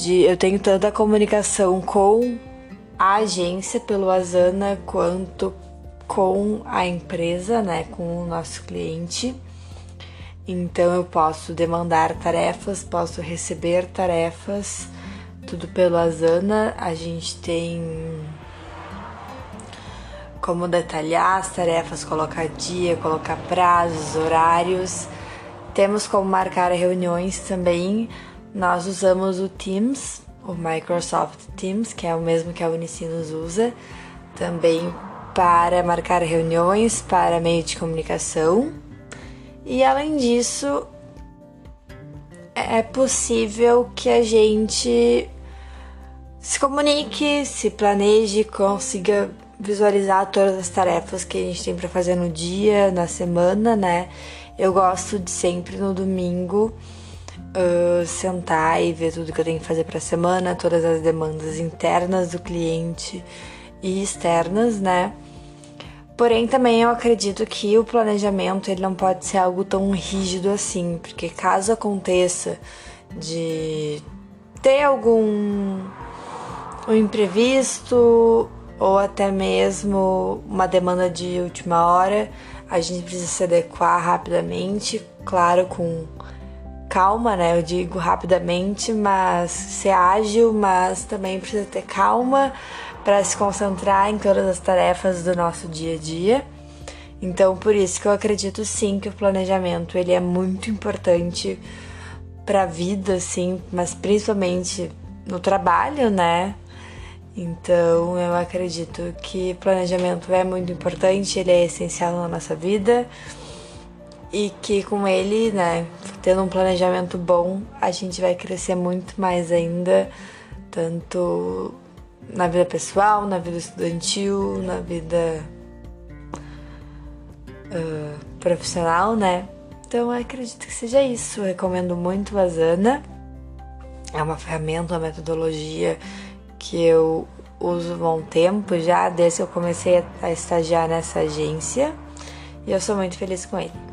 de eu tenho tanta comunicação com a agência pelo Asana quanto com a empresa, né, com o nosso cliente. Então eu posso demandar tarefas, posso receber tarefas, tudo pelo Asana. A gente tem como detalhar as tarefas, colocar dia, colocar prazos, horários. Temos como marcar reuniões também nós usamos o Teams, o Microsoft Teams, que é o mesmo que a Unicinos usa, também para marcar reuniões, para meio de comunicação. E além disso, é possível que a gente se comunique, se planeje, consiga visualizar todas as tarefas que a gente tem para fazer no dia, na semana, né? Eu gosto de sempre no domingo uh, sentar e ver tudo que eu tenho que fazer para a semana, todas as demandas internas do cliente e externas, né? Porém, também eu acredito que o planejamento ele não pode ser algo tão rígido assim, porque caso aconteça de ter algum um imprevisto ou até mesmo uma demanda de última hora, a gente precisa se adequar rapidamente, claro, com calma, né? Eu digo rapidamente, mas ser ágil, mas também precisa ter calma para se concentrar em todas as tarefas do nosso dia a dia. Então, por isso que eu acredito sim que o planejamento ele é muito importante para a vida, assim, mas principalmente no trabalho, né? Então, eu acredito que planejamento é muito importante, ele é essencial na nossa vida e que com ele, né, tendo um planejamento bom, a gente vai crescer muito mais ainda, tanto na vida pessoal, na vida estudantil, na vida uh, profissional, né? Então eu acredito que seja isso. Eu recomendo muito a Asana. É uma ferramenta, uma metodologia que eu uso há um tempo já, desde que eu comecei a estagiar nessa agência. E eu sou muito feliz com ele.